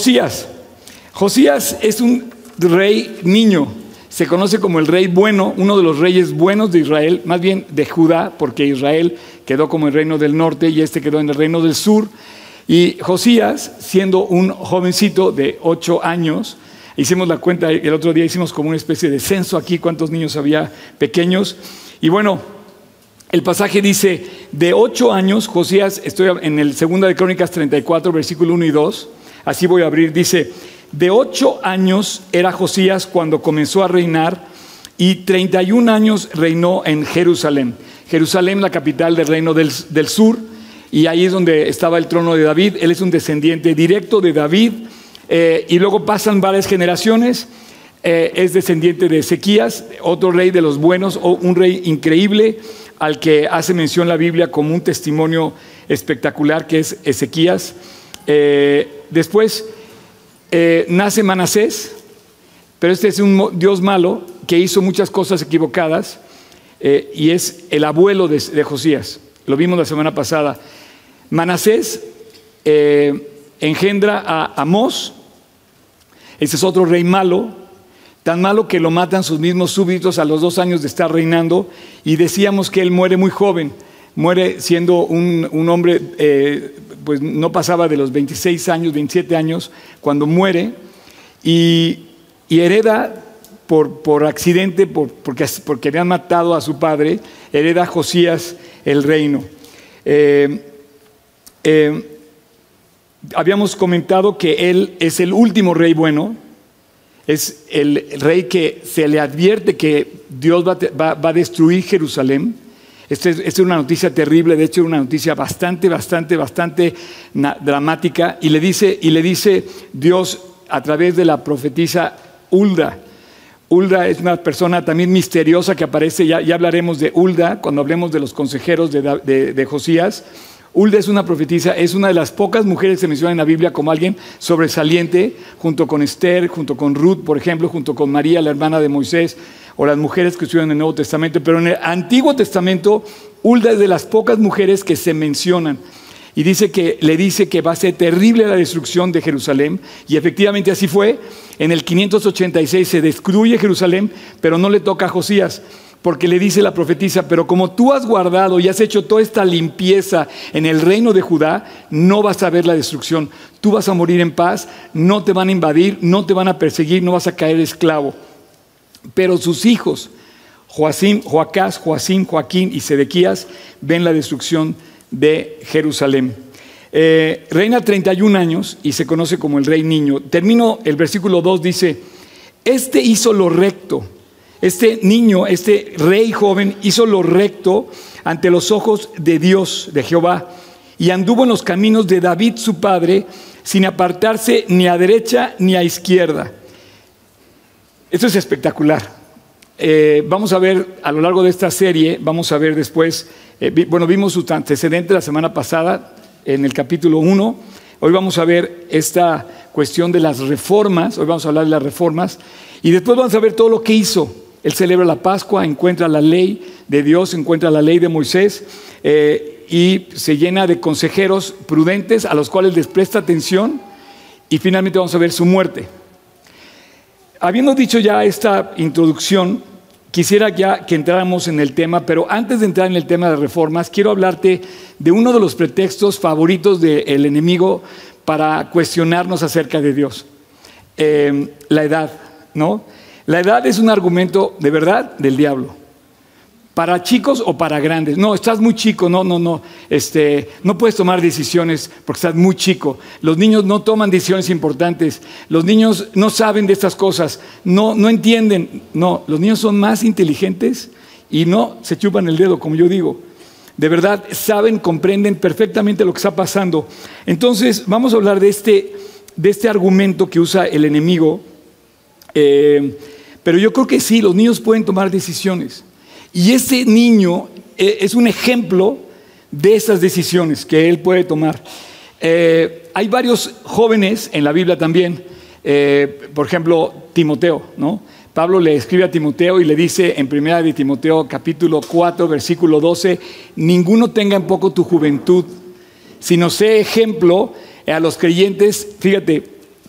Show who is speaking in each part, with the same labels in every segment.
Speaker 1: Josías. Josías es un rey niño. Se conoce como el rey bueno, uno de los reyes buenos de Israel, más bien de Judá, porque Israel quedó como el reino del norte y este quedó en el reino del sur. Y Josías, siendo un jovencito de ocho años, hicimos la cuenta, el otro día hicimos como una especie de censo aquí, cuántos niños había pequeños. Y bueno, el pasaje dice, de ocho años, Josías, estoy en el segunda de Crónicas 34, versículo 1 y 2, así voy a abrir, dice, de ocho años era Josías cuando comenzó a reinar y 31 años reinó en Jerusalén. Jerusalén, la capital del reino del, sur, y ahí es donde estaba el trono de David. Él es un descendiente directo de David, eh, y luego pasan varias generaciones. Eh, es descendiente de Ezequías, otro rey de los buenos, o un rey increíble al que hace mención la Biblia como un testimonio espectacular, que es Ezequías. Eh, después eh, nace Manasés, pero este es un Dios malo que hizo muchas cosas equivocadas eh, y es el abuelo de, Josías. Lo vimos la semana pasada. Manasés eh, engendra a Amós, ese es otro rey malo, tan malo que lo matan sus mismos súbditos a los dos años de estar reinando y decíamos que él muere muy joven, muere siendo un, hombre pues no pasaba de los 26 años, 27 años, cuando muere y, hereda por, accidente, porque, porque, habían matado a su padre, hereda Josías el reino. Eh, eh, habíamos comentado que él es el último rey bueno, es el rey que se le advierte que Dios va a destruir Jerusalén esta es, una noticia terrible, de hecho, una noticia bastante, bastante, bastante dramática. Y le, dice, y le dice Dios a través de la profetisa Ulda. Ulda es una persona también misteriosa que aparece, ya, ya hablaremos de Ulda cuando hablemos de los consejeros de, de, Josías. Ulda es una profetisa, es una de las pocas mujeres que se menciona en la Biblia como alguien sobresaliente, junto con Esther, junto con Ruth, por ejemplo, junto con María, la hermana de Moisés o las mujeres que estudian en el Nuevo Testamento, pero en el Antiguo Testamento, Hulda es de las pocas mujeres que se mencionan. Y dice que le dice que va a ser terrible la destrucción de Jerusalén. Y efectivamente así fue. En el 586 se destruye Jerusalén, pero no le toca a Josías. Porque le dice la profetisa, pero como tú has guardado y has hecho toda esta limpieza en el reino de Judá, no vas a ver la destrucción. Tú vas a morir en paz, no te van a invadir, no te van a perseguir, no vas a caer esclavo. Pero sus hijos, Joacim, Joacás, Joacim, Joaquín y Sedequías, ven la destrucción de Jerusalén. Eh, reina 31 años y se conoce como el rey niño. Termino, el versículo 2 dice, este hizo lo recto, este niño, este rey joven hizo lo recto ante los ojos de Dios, de Jehová, y anduvo en los caminos de David su padre, sin apartarse ni a derecha ni a izquierda esto es espectacular. Eh, vamos a ver a lo largo de esta serie, vamos a ver después, eh, bueno, vimos su antecedente la semana pasada en el capítulo 1, hoy vamos a ver esta cuestión de las reformas, hoy vamos a hablar de las reformas, y después vamos a ver todo lo que hizo. Él celebra la Pascua, encuentra la ley de Dios, encuentra la ley de Moisés eh, y se llena de consejeros prudentes a los cuales les presta atención y finalmente vamos a ver su muerte. Habiendo dicho ya esta introducción, quisiera ya que entráramos en el tema, pero antes de entrar en el tema de reformas, quiero hablarte de uno de los pretextos favoritos del enemigo para cuestionarnos acerca de Dios. Eh, la edad, ¿no? La edad es un argumento de verdad del diablo para chicos o para grandes. No, estás muy chico, no, no, no. Este, no puedes tomar decisiones porque estás muy chico. Los niños no toman decisiones importantes. Los niños no saben de estas cosas. No, no entienden. No, los niños son más inteligentes y no se chupan el dedo, como yo digo. De verdad, saben, comprenden perfectamente lo que está pasando. Entonces, vamos a hablar de este, de este argumento que usa el enemigo. Eh, pero yo creo que sí, los niños pueden tomar decisiones. Y ese niño eh, es un ejemplo de esas decisiones que él puede tomar. Eh, hay varios jóvenes en la Biblia también, eh, por ejemplo, Timoteo, ¿no? Pablo le escribe a Timoteo y le dice en primera de Timoteo capítulo 4 versículo 12, ninguno tenga en poco tu juventud, sino sé ejemplo a los creyentes, fíjate,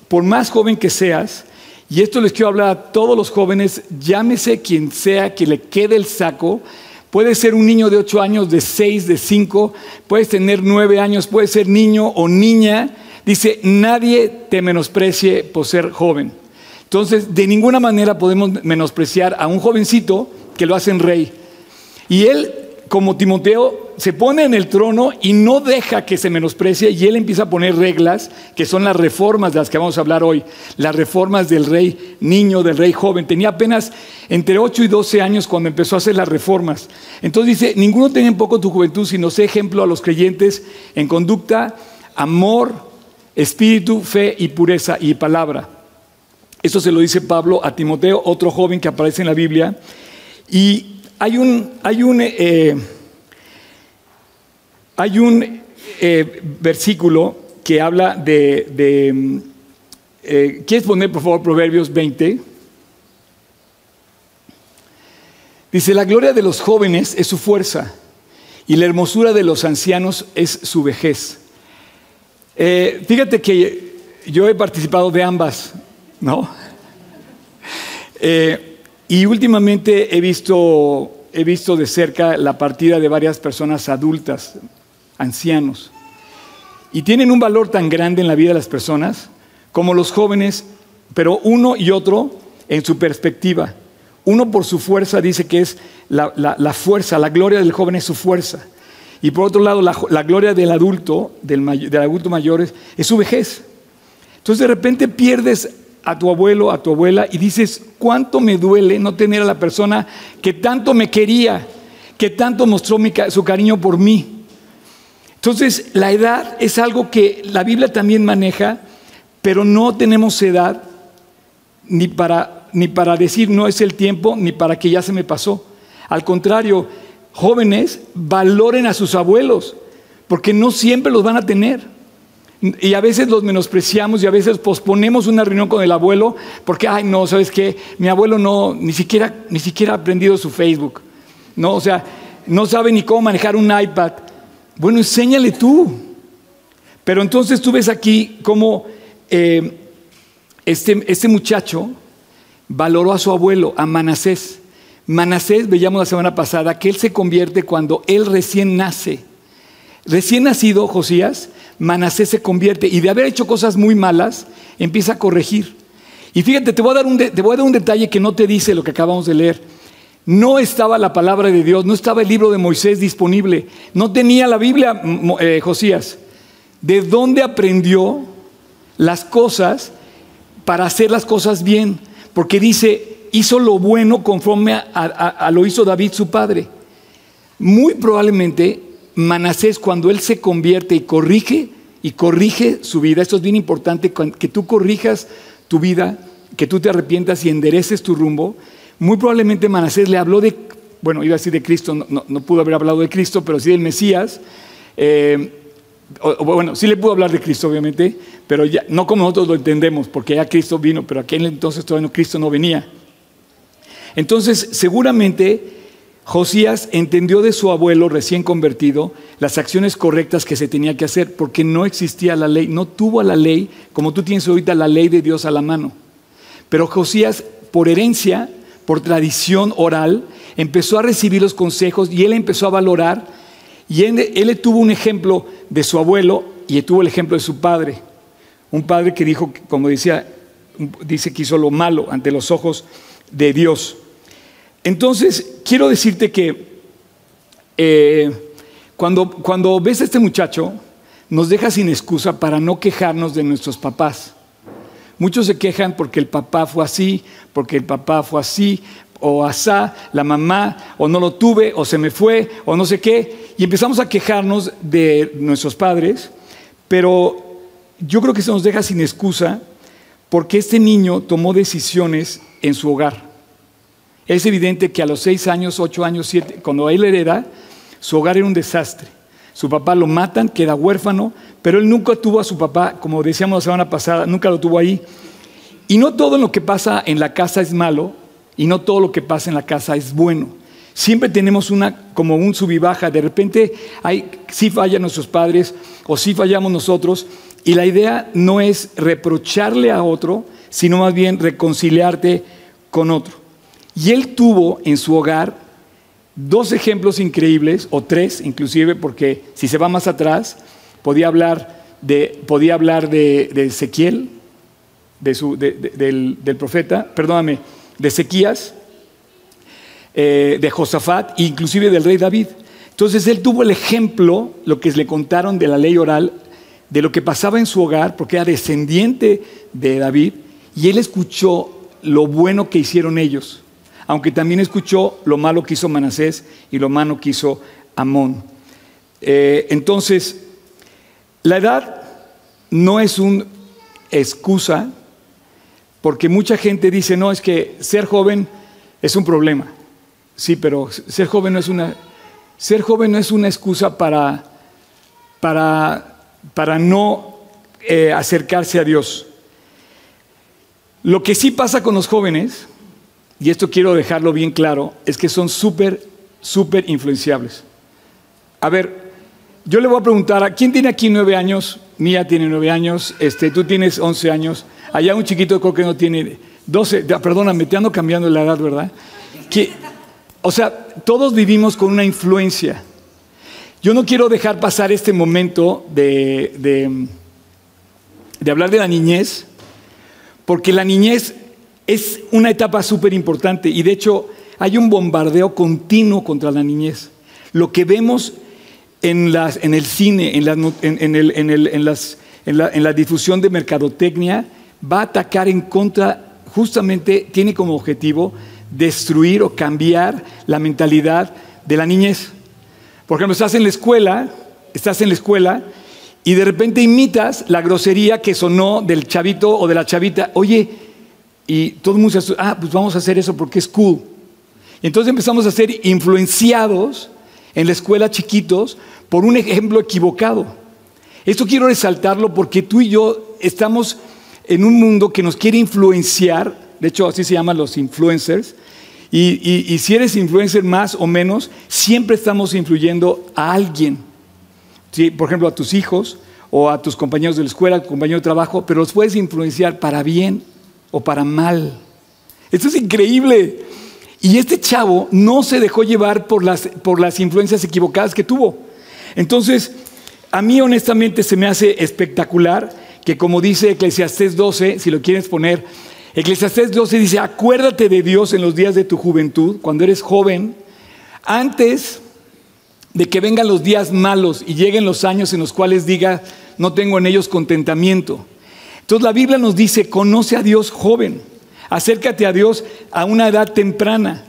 Speaker 1: por más joven que seas, y esto les quiero hablar a todos los jóvenes, llámese quien sea que le quede el saco, Puede ser un niño de 8 años, de 6, de 5, puedes tener 9 años, puede ser niño o niña. Dice, nadie te menosprecie por ser joven. Entonces, de ninguna manera podemos menospreciar a un jovencito que lo hacen rey. Y él como Timoteo, se pone en el trono y no deja que se menosprecie y él empieza a poner reglas que son las reformas de las que vamos a hablar hoy, las reformas del rey niño, del rey joven. Tenía apenas entre 8 y 12 años cuando empezó a hacer las reformas. Entonces dice, ninguno tenga en poco tu juventud, sino sé ejemplo a los creyentes en conducta, amor, espíritu, fe y pureza y palabra. Eso se lo dice Pablo a Timoteo, otro joven que aparece en la Biblia. Y hay un, hay un, eh, hay un eh, versículo que habla de... Eh, ¿Quieres poner, por favor, Proverbios 20? Dice, la gloria de los jóvenes es su fuerza y la hermosura de los ancianos es su vejez. fíjate que yo he participado de ambas, ¿no? Y últimamente he visto, he visto de cerca la partida de varias personas adultas, ancianos. Y tienen un valor tan grande en la vida de las personas como los jóvenes, pero uno y otro en su perspectiva. Uno por su fuerza dice que es la, fuerza, la gloria del joven es su fuerza. Y por otro lado, la, gloria del adulto, del, del adulto mayor, es, es su vejez. Entonces de repente pierdes a tu abuelo, a tu abuela, y dices, ¿cuánto me duele no tener a la persona que tanto me quería, que tanto mostró su cariño por mí? Entonces, la edad es algo que la Biblia también maneja, pero no tenemos edad ni para, ni para decir no es el tiempo, ni para que ya se me pasó. Al contrario, jóvenes, valoren a sus abuelos, porque no siempre los van a tener. Y a veces los menospreciamos y a veces posponemos una reunión con el abuelo porque, ay, no, ¿sabes qué? Mi abuelo no, ni siquiera, ni siquiera ha aprendido su Facebook. No, o sea, no sabe ni cómo manejar un iPad. Bueno, enséñale tú. Pero entonces tú ves aquí cómo eh, este, este muchacho valoró a su abuelo, a Manasés. Manasés, veíamos la semana pasada, que él se convierte cuando él recién nace. Recién nacido, Josías, Manasés se convierte y de haber hecho cosas muy malas, empieza a corregir. Y fíjate, te voy, a dar un te voy a dar un detalle que no te dice lo que acabamos de leer. No estaba la palabra de Dios, no estaba el libro de Moisés disponible, no tenía la Biblia eh, Josías. ¿De dónde aprendió las cosas para hacer las cosas bien? Porque dice, hizo lo bueno conforme a lo hizo David su padre. Muy probablemente Manasés cuando él se convierte y corrige, y corrige su vida, esto es bien importante, que tú corrijas tu vida, que tú te arrepientas y endereces tu rumbo, muy probablemente Manasés le habló de, bueno, iba a decir de Cristo, no, pudo haber hablado de Cristo, pero sí del Mesías. Eh, bueno, sí le pudo hablar de Cristo, obviamente, pero ya, no como nosotros lo entendemos, porque ya Cristo vino, pero aquel entonces todavía no, Cristo no venía. Entonces, seguramente Josías entendió de su abuelo recién convertido las acciones correctas que se tenía que hacer porque no existía la ley, no tuvo a la ley como tú tienes ahorita la ley de Dios a la mano. Pero Josías, por herencia, por tradición oral, empezó a recibir los consejos y él empezó a valorar y él, él tuvo un ejemplo de su abuelo y tuvo el ejemplo de su padre. Un padre que dijo, como decía, dice que hizo lo malo ante los ojos de Dios. Entonces, quiero decirte que eh, cuando, cuando ves a este muchacho, nos deja sin excusa para no quejarnos de nuestros papás. Muchos se quejan porque el papá fue así, porque el papá fue así, o asá, la mamá, o no lo tuve, o se me fue, o no sé qué. Y empezamos a quejarnos de nuestros padres, pero yo creo que se nos deja sin excusa porque este niño tomó decisiones en su hogar. Es evidente que a los seis años, ocho años, siete, cuando él hereda, su hogar era un desastre. Su papá lo matan, queda huérfano, pero él nunca tuvo a su papá, como decíamos la semana pasada, nunca lo tuvo ahí. Y no todo lo que pasa en la casa es malo, y no todo lo que pasa en la casa es bueno. Siempre tenemos una como un sub baja. De repente hay, sí fallan nuestros padres o sí fallamos nosotros y la idea no es reprocharle a otro, sino más bien reconciliarte con otro. Y él tuvo en su hogar dos ejemplos increíbles, o tres inclusive, porque si se va más atrás, podía hablar de, podía hablar de, Ezequiel, de su, del, profeta, perdóname, de Ezequías, eh, de Josafat, e inclusive del rey David. Entonces él tuvo el ejemplo, lo que le contaron de la ley oral, de lo que pasaba en su hogar, porque era descendiente de David, y él escuchó lo bueno que hicieron ellos, aunque también escuchó lo malo que hizo Manasés y lo malo que hizo Amón. Eh, entonces, la edad no es una excusa, porque mucha gente dice, no, es que ser joven es un problema. Sí, pero ser joven no es una, ser joven no es una excusa para, para, para no eh, acercarse a Dios. Lo que sí pasa con los jóvenes, y esto quiero dejarlo bien claro, es que son súper, súper influenciables. A ver, yo le voy a preguntar, ¿a quién tiene aquí nueve años? Mía tiene nueve años, este, tú tienes once años, allá un chiquito creo que no tiene doce, perdóname, te ando cambiando la edad, ¿verdad? Que, o sea, todos vivimos con una influencia. Yo no quiero dejar pasar este momento de, de, de hablar de la niñez, porque la niñez es una etapa súper importante y de hecho hay un bombardeo continuo contra la niñez. Lo que vemos en, el cine, en la difusión de mercadotecnia, va a atacar en contra, justamente tiene como objetivo destruir o cambiar la mentalidad de la niñez. Por ejemplo, estás en la escuela, estás en la escuela y de repente imitas la grosería que sonó del chavito o de la chavita. Oye, y todo el mundo dice, ah, pues vamos a hacer eso porque es cool. Y entonces empezamos a ser influenciados en la escuela chiquitos por un ejemplo equivocado. Esto quiero resaltarlo porque tú y yo estamos en un mundo que nos quiere influenciar, de hecho así se llaman los influencers, y, si eres influencer más o menos, siempre estamos influyendo a alguien. Por ejemplo, a tus hijos o a tus compañeros de la escuela, a tu compañero de trabajo, pero los puedes influenciar para bien o para mal. Esto es increíble. Y este chavo no se dejó llevar por las, por las influencias equivocadas que tuvo. Entonces, a mí honestamente se me hace espectacular que como dice Eclesiastés 12, si lo quieres poner, Eclesiastés 12 dice, acuérdate de Dios en los días de tu juventud, cuando eres joven, antes de que vengan los días malos y lleguen los años en los cuales diga, no tengo en ellos contentamiento. Entonces la Biblia nos dice, conoce a Dios joven. Acércate a Dios a una edad temprana.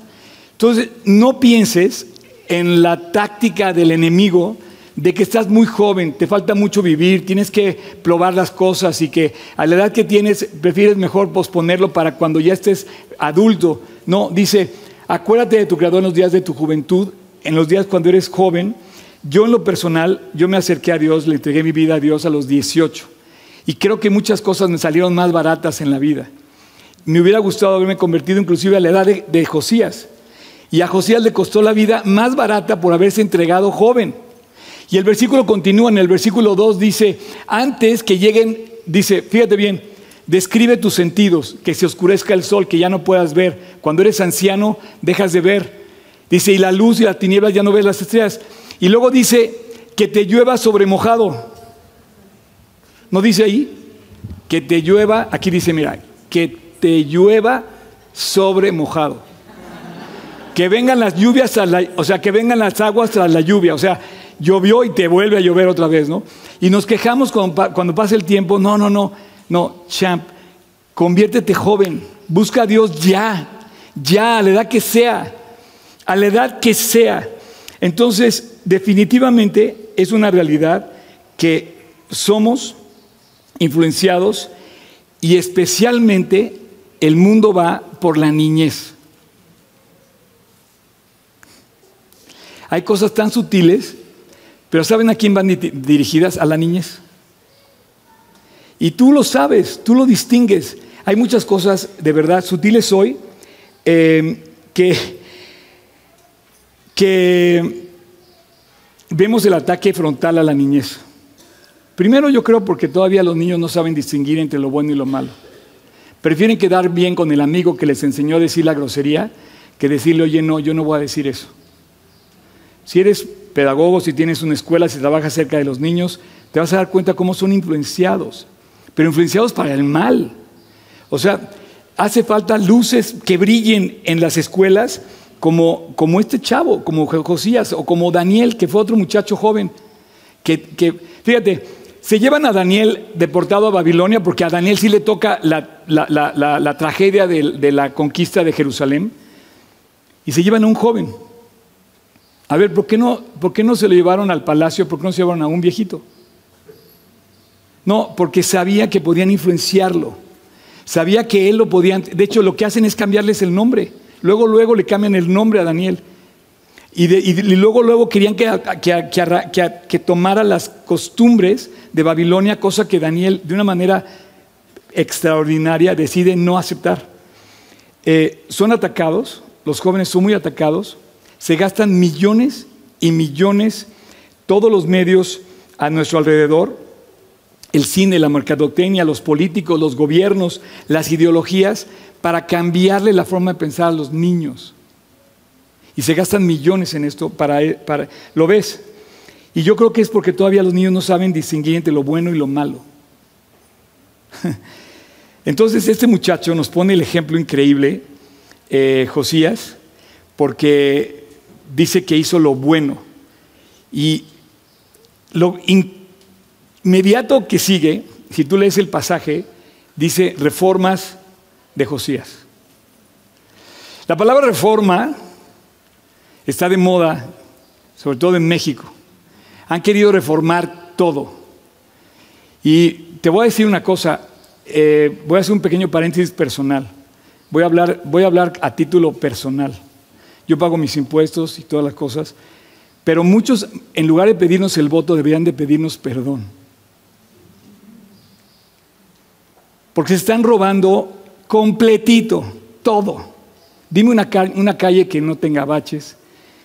Speaker 1: Entonces, no pienses en la táctica del enemigo de que estás muy joven, te falta mucho vivir, tienes que probar las cosas y que a la edad que tienes prefieres mejor posponerlo para cuando ya estés adulto. No, dice, acuérdate de tu creador en los días de tu juventud, en los días cuando eres joven. Yo en lo personal, yo me acerqué a Dios, le entregué mi vida a Dios a los 18 y creo que muchas cosas me salieron más baratas en la vida. Me hubiera gustado haberme convertido inclusive a la edad de, Josías. Y a Josías le costó la vida más barata por haberse entregado joven. Y el versículo continúa, en el versículo 2 dice, antes que lleguen, dice, fíjate bien, describe tus sentidos, que se oscurezca el sol, que ya no puedas ver. Cuando eres anciano, dejas de ver. Dice, y la luz y las tinieblas ya no ves las estrellas. Y luego dice, que te llueva sobre mojado. ¿No dice ahí? Que te llueva, aquí dice, mira, que te llueva sobre mojado. Que vengan las lluvias, o sea, que vengan las aguas tras la lluvia. O sea, llovió y te vuelve a llover otra vez, ¿no? Y nos quejamos cuando, cuando pasa el tiempo. No, no, no. No, champ, conviértete joven. Busca a Dios ya. Ya, a la edad que sea. A la edad que sea. Entonces, definitivamente es una realidad que somos influenciados y especialmente el mundo va por la niñez. Hay cosas tan sutiles, pero ¿saben a quién van dirigidas? A la niñez. Y tú lo sabes, tú lo distingues. Hay muchas cosas de verdad sutiles hoy em, que, que vemos el ataque frontal a la niñez. Primero yo creo porque todavía los niños no saben distinguir entre lo bueno y lo malo. Prefieren quedar bien con el amigo que les enseñó a decir la grosería que decirle, oye, no, yo no voy a decir eso. Si eres pedagogo, si tienes una escuela, si trabajas cerca de los niños, te vas a dar cuenta cómo son influenciados, pero influenciados para el mal. O sea, hace falta luces que brillen en las escuelas como, como este chavo, como Josías o como Daniel, que fue otro muchacho joven, que, que fíjate, se llevan a Daniel deportado a Babilonia porque a Daniel sí le toca la, tragedia de, de, la conquista de Jerusalén y se llevan a un joven. A ver, ¿por qué, no, ¿por qué no se lo llevaron al palacio? ¿Por qué no se llevaron a un viejito? No, porque sabía que podían influenciarlo. Sabía que él lo podían. De hecho, lo que hacen es cambiarles el nombre. Luego, luego le cambian el nombre a Daniel. Y, luego, luego querían que, tomara las costumbres de Babilonia, cosa que Daniel, de una manera extraordinaria, decide no aceptar. Eh, son atacados, los jóvenes son muy atacados, se gastan millones y millones, todos los medios a nuestro alrededor, el cine, la mercadotecnia, los políticos, los gobiernos, las ideologías, para cambiarle la forma de pensar a los niños. Y se gastan millones en esto para, para ¿lo ves? Y yo creo que es porque todavía los niños no saben distinguir entre lo bueno y lo malo. Entonces este muchacho nos pone el ejemplo increíble, eh, Josías, porque dice que hizo lo bueno. Y lo inmediato que sigue, si tú lees el pasaje, dice reformas de Josías. La palabra reforma está de moda, sobre todo en México. Han querido reformar todo. Y te voy a decir una cosa, eh, voy a hacer un pequeño paréntesis personal. Voy a, hablar, voy a hablar a título personal. Yo pago mis impuestos y todas las cosas, pero muchos, en lugar de pedirnos el voto, deberían de pedirnos perdón. Porque se están robando completito, todo. Dime una, una calle que no tenga baches,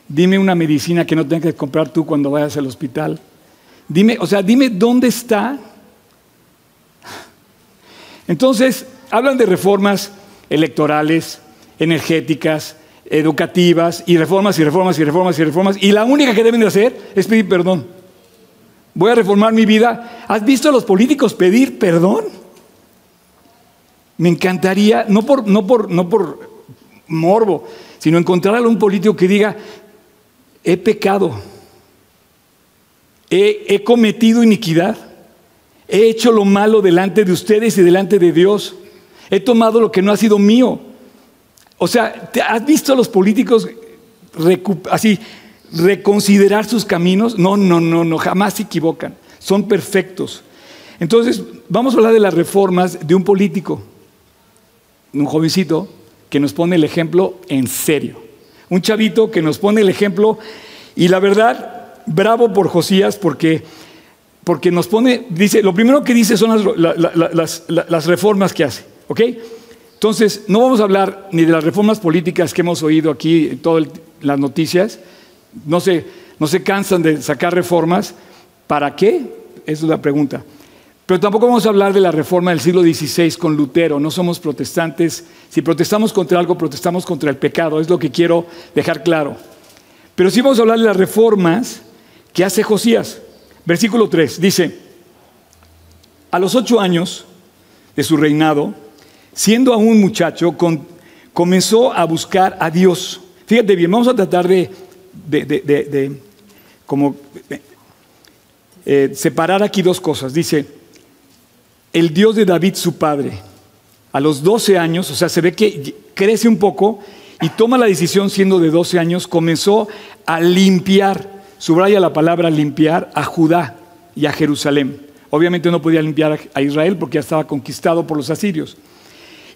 Speaker 1: Dime una medicina que no tengas que comprar tú cuando vayas al hospital. Dime, o sea, dime dónde está. Entonces, hablan de reformas electorales, energéticas, educativas, y reformas y reformas y reformas y reformas, y la única que deben de hacer es pedir perdón. Voy a reformar mi vida. ¿Has visto a los políticos pedir perdón? Me encantaría, no por, no por, no por morbo, sino encontrar a un político que diga, he pecado, he, cometido iniquidad, he hecho lo malo delante de ustedes y delante de Dios, he tomado lo que no ha sido mío. O sea, ¿has visto a los políticos así reconsiderar sus caminos? No, no, no, no, jamás se equivocan, son perfectos. Entonces, vamos a hablar de las reformas de un político, un jovencito que nos pone el ejemplo en serio. Un chavito que nos pone el ejemplo y la verdad, bravo por Josías porque, porque nos pone, dice, lo primero que dice son las, reformas que hace, ¿ok? Entonces, no vamos a hablar ni de las reformas políticas que hemos oído aquí, en todas las noticias, no se, no se cansan de sacar reformas, ¿para qué? Esa es la pregunta. Pero tampoco vamos a hablar de la reforma del siglo XVI con Lutero. No somos protestantes. Si protestamos contra algo, protestamos contra el pecado. Es lo que quiero dejar claro. Pero sí vamos a hablar de las reformas que hace Josías. Versículo 3 dice, a los ocho años de su reinado, siendo aún muchacho, comenzó a buscar a Dios. Fíjate bien, vamos a tratar de, como eh, separar aquí dos cosas. Dice, el Dios de David, su padre, a los 12 años, o sea, se ve que crece un poco y toma la decisión siendo de 12 años, comenzó a limpiar, subraya la palabra limpiar, a Judá y a Jerusalén. Obviamente no podía limpiar a Israel porque ya estaba conquistado por los asirios.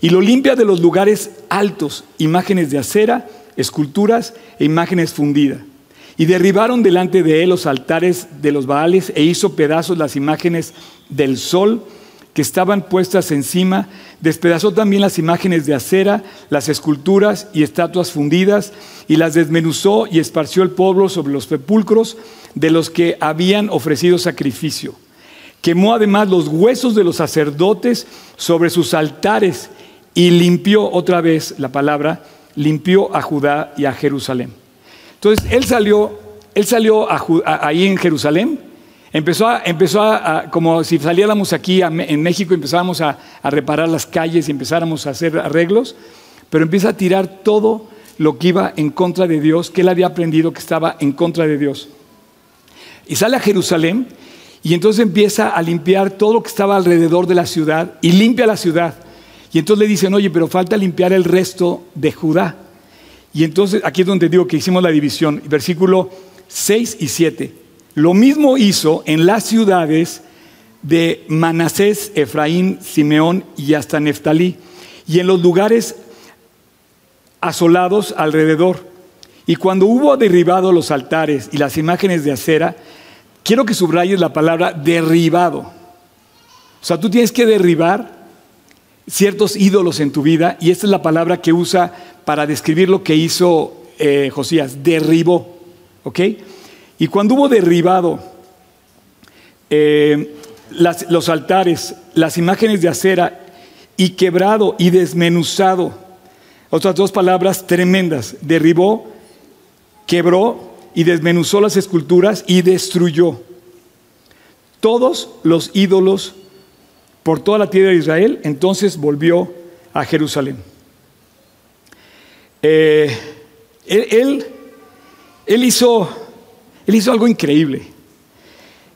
Speaker 1: Y lo limpia de los lugares altos, imágenes de acera, esculturas e imágenes fundidas. Y derribaron delante de él los altares de los Baales e hizo pedazos las imágenes del sol que estaban puestas encima, despedazó también las imágenes de acera, las esculturas y estatuas fundidas, y las desmenuzó y esparció el polvo sobre los sepulcros de los que habían ofrecido sacrificio. Quemó además los huesos de los sacerdotes sobre sus altares y limpió otra vez la palabra, limpió a Judá y a Jerusalén. Entonces él salió, él salió ahí en Jerusalén, empezó, a, empezó a, como si saliéramos aquí en México, empezábamos a, a reparar las calles y empezáramos a hacer arreglos, pero empieza a tirar todo lo que iba en contra de Dios, que él había aprendido que estaba en contra de Dios. Y sale a Jerusalén y entonces empieza a limpiar todo lo que estaba alrededor de la ciudad y limpia la ciudad. Y entonces le dicen, oye, pero falta limpiar el resto de Judá. Y entonces aquí es donde digo que hicimos la división, versículo 6 y 7. Lo mismo hizo en las ciudades de Manasés, Efraín, Simeón y hasta Neftalí, y en los lugares asolados alrededor. Y cuando hubo derribado los altares y las imágenes de acera, quiero que subrayes la palabra derribado. O sea, tú tienes que derribar ciertos ídolos en tu vida y esta es la palabra que usa para describir lo que hizo eh, Josías, derribó. ¿Ok? Y cuando hubo derribado eh, los altares, las imágenes de acera y quebrado y desmenuzado, otras dos palabras tremendas, derribó, quebró y desmenuzó las esculturas y destruyó todos los ídolos por toda la tierra de Israel, entonces volvió a Jerusalén. Eh, él, él, hizo, él hizo algo increíble.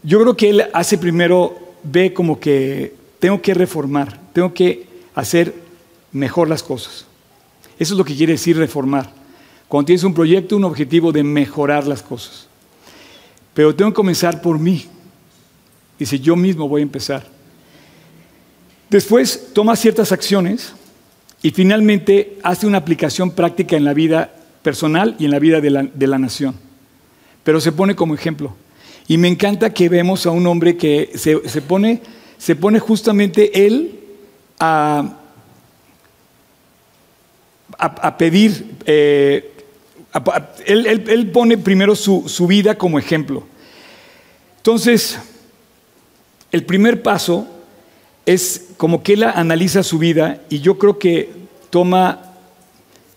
Speaker 1: Yo creo que él hace primero, ve como que tengo que reformar, tengo que hacer mejor las cosas. Eso es lo que quiere decir reformar. Cuando tienes un proyecto, un objetivo de mejorar las cosas. Pero tengo que comenzar por mí. Dice, yo mismo voy a empezar. Después toma ciertas acciones y finalmente hace una aplicación práctica en la vida personal y en la vida de la, nación. Pero se pone como ejemplo. Y me encanta que vemos a un hombre que se, pone, se pone justamente él a, a, pedir, eh, él, pone primero su, su vida como ejemplo. Entonces, el primer paso es como que él analiza su vida y yo creo que toma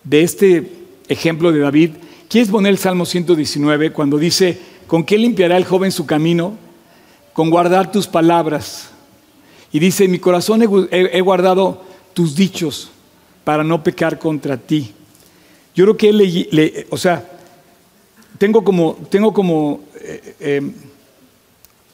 Speaker 1: de este ejemplo de David, ¿quieres poner el Salmo 119 cuando dice, ¿con qué limpiará el joven su camino? Con guardar tus palabras. Y dice, mi corazón he, guardado tus dichos para no pecar contra ti. Yo creo que él le, o sea, tengo como, tengo como eh, eh,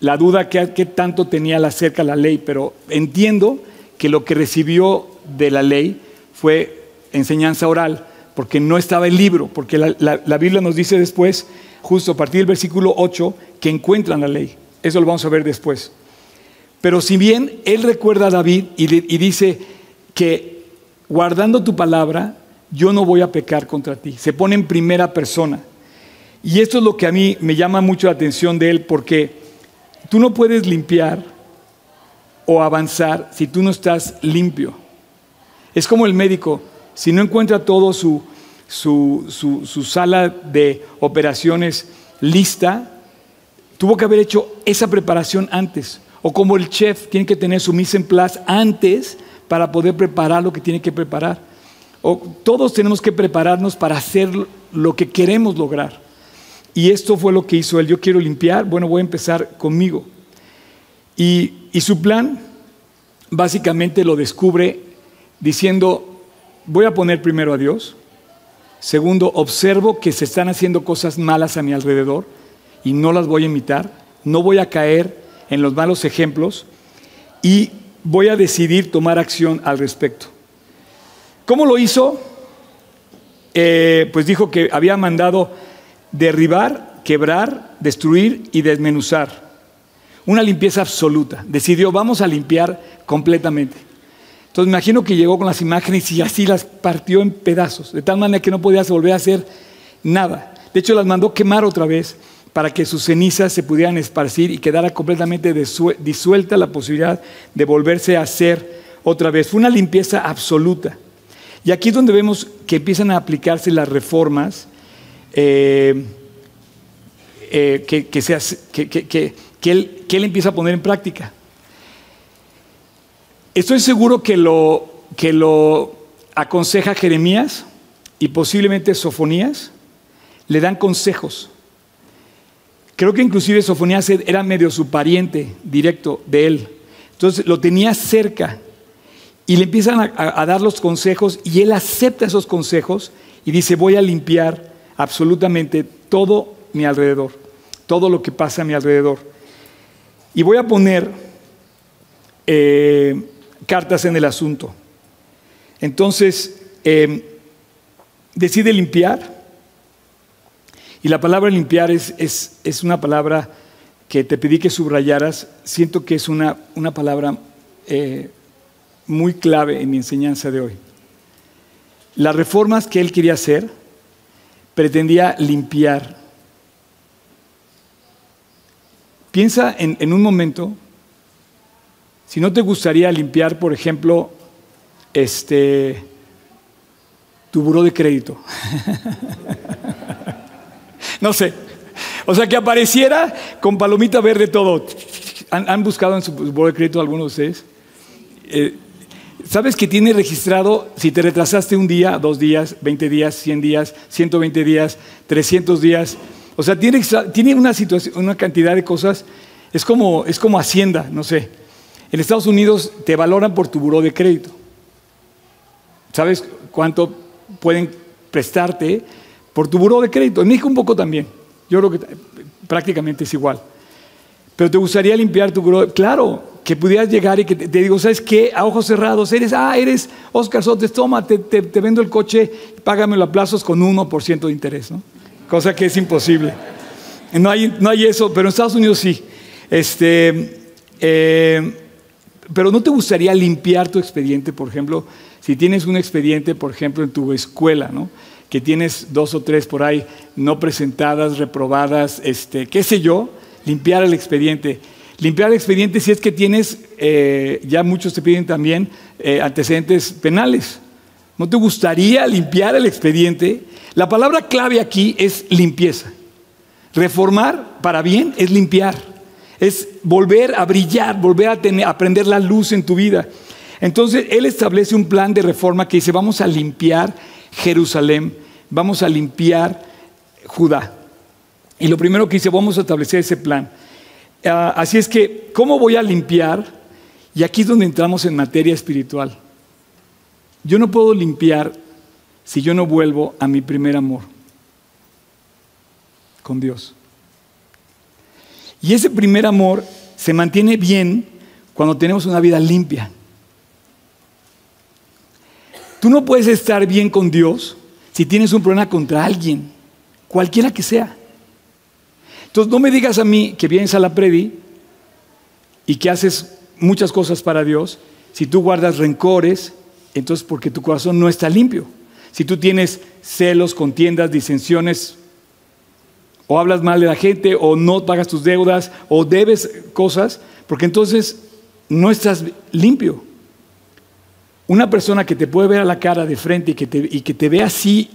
Speaker 1: la duda que, tanto tenía acerca de la ley, pero entiendo que lo que recibió de la ley fue enseñanza oral, porque no estaba el libro, porque la, Biblia nos dice después, justo a partir del versículo 8, que encuentran la ley. Eso lo vamos a ver después. Pero si bien él recuerda a David y, y dice que guardando tu palabra, yo no voy a pecar contra ti. Se pone en primera persona. Y esto es lo que a mí me llama mucho la atención de él, porque Tú no puedes limpiar o avanzar si tú no estás limpio. Es como el médico, si no encuentra todo su, su, sala de operaciones lista, tuvo que haber hecho esa preparación antes. O como el chef tiene que tener su mise en place antes para poder preparar lo que tiene que preparar. O todos tenemos que prepararnos para hacer lo que queremos lograr. Y esto fue lo que hizo él. Yo quiero limpiar, bueno, voy a empezar conmigo. Y, su plan básicamente lo descubre diciendo, voy a poner primero a Dios. Segundo, observo que se están haciendo cosas malas a mi alrededor y no las voy a imitar. No voy a caer en los malos ejemplos y voy a decidir tomar acción al respecto. ¿Cómo lo hizo? Eh, pues dijo que había mandado derribar, quebrar, destruir y desmenuzar. Una limpieza absoluta. Decidió, vamos a limpiar completamente. Entonces me imagino que llegó con las imágenes y así las partió en pedazos, de tal manera que no podía volver a hacer nada. De hecho, las mandó quemar otra vez para que sus cenizas se pudieran esparcir y quedara completamente disuelta la posibilidad de volverse a hacer otra vez. Fue una limpieza absoluta. Y aquí es donde vemos que empiezan a aplicarse las reformas eh, eh, que, que, él, que, él, empieza a poner en práctica. Estoy seguro que lo, que lo aconseja Jeremías y posiblemente Sofonías. Le dan consejos. Creo que inclusive Sofonías era medio su pariente directo de él. Entonces lo tenía cerca y le empiezan a, dar los consejos y él acepta esos consejos y dice, voy a limpiar absolutamente todo mi alrededor, todo lo que pasa a mi alrededor. Y voy a poner eh, cartas en el asunto. Entonces, eh, decide limpiar. Y la palabra limpiar es, es, es, una palabra que te pedí que subrayaras. Siento que es una, una palabra eh, muy clave en mi enseñanza de hoy. Las reformas que él quería hacer pretendía limpiar. Piensa en, en un momento si no te gustaría limpiar, por ejemplo, este, tu buró de crédito. no sé. O sea, que apareciera con palomita verde todo. ¿Han, buscado en su buró de crédito algunos de ustedes? Eh, ¿Sabes que tiene registrado si te retrasaste un día, dos días, 20 días, 100 días, 120 días, 300 días? O sea, tiene, tiene una, situación, una cantidad de cosas. Es como, es como Hacienda, no sé. En Estados Unidos te valoran por tu buró de crédito. ¿Sabes cuánto pueden prestarte por tu buró de crédito? En México un poco también. Yo creo que prácticamente es igual. Pero te gustaría limpiar tu buró. Claro, que pudieras llegar y que te, digo, ¿sabes qué? A ojos cerrados, eres, ah, eres Oscar Sotes, toma, te, te, vendo el coche, págamelo a plazos con 1% de interés, ¿no? Cosa que es imposible. No hay, no hay eso, pero en Estados Unidos sí. Este, eh, pero ¿no te gustaría limpiar tu expediente, por ejemplo? Si tienes un expediente, por ejemplo, en tu escuela, ¿no? que tienes dos o tres por ahí no presentadas, reprobadas, este, qué sé yo, limpiar el expediente. Limpiar el expediente si es que tienes, eh, ya muchos te piden también eh, antecedentes penales. ¿No te gustaría limpiar el expediente? La palabra clave aquí es limpieza. Reformar para bien es limpiar es volver a brillar, volver a, tener, a la luz en tu vida. Entonces, Él establece un plan de reforma que dice, vamos a limpiar Jerusalén, vamos a limpiar Judá. Y lo primero que dice, vamos a establecer ese plan. Uh, así es que, ¿cómo voy a limpiar? Y aquí es donde entramos en materia espiritual. Yo no puedo limpiar si yo no vuelvo a mi primer amor con Dios. Y ese primer amor se mantiene bien cuando tenemos una vida limpia. Tú no puedes estar bien con Dios si tienes un problema contra alguien, cualquiera que sea. Entonces no me digas a mí que vienes a la predi y que haces muchas cosas para Dios si tú guardas rencores, entonces porque tu corazón no está limpio. Si tú tienes celos, contiendas, disensiones, o hablas mal de la gente, o no pagas tus deudas, o debes cosas, porque entonces no estás limpio. Una persona que te puede ver a la cara de frente y que te, y que te ve así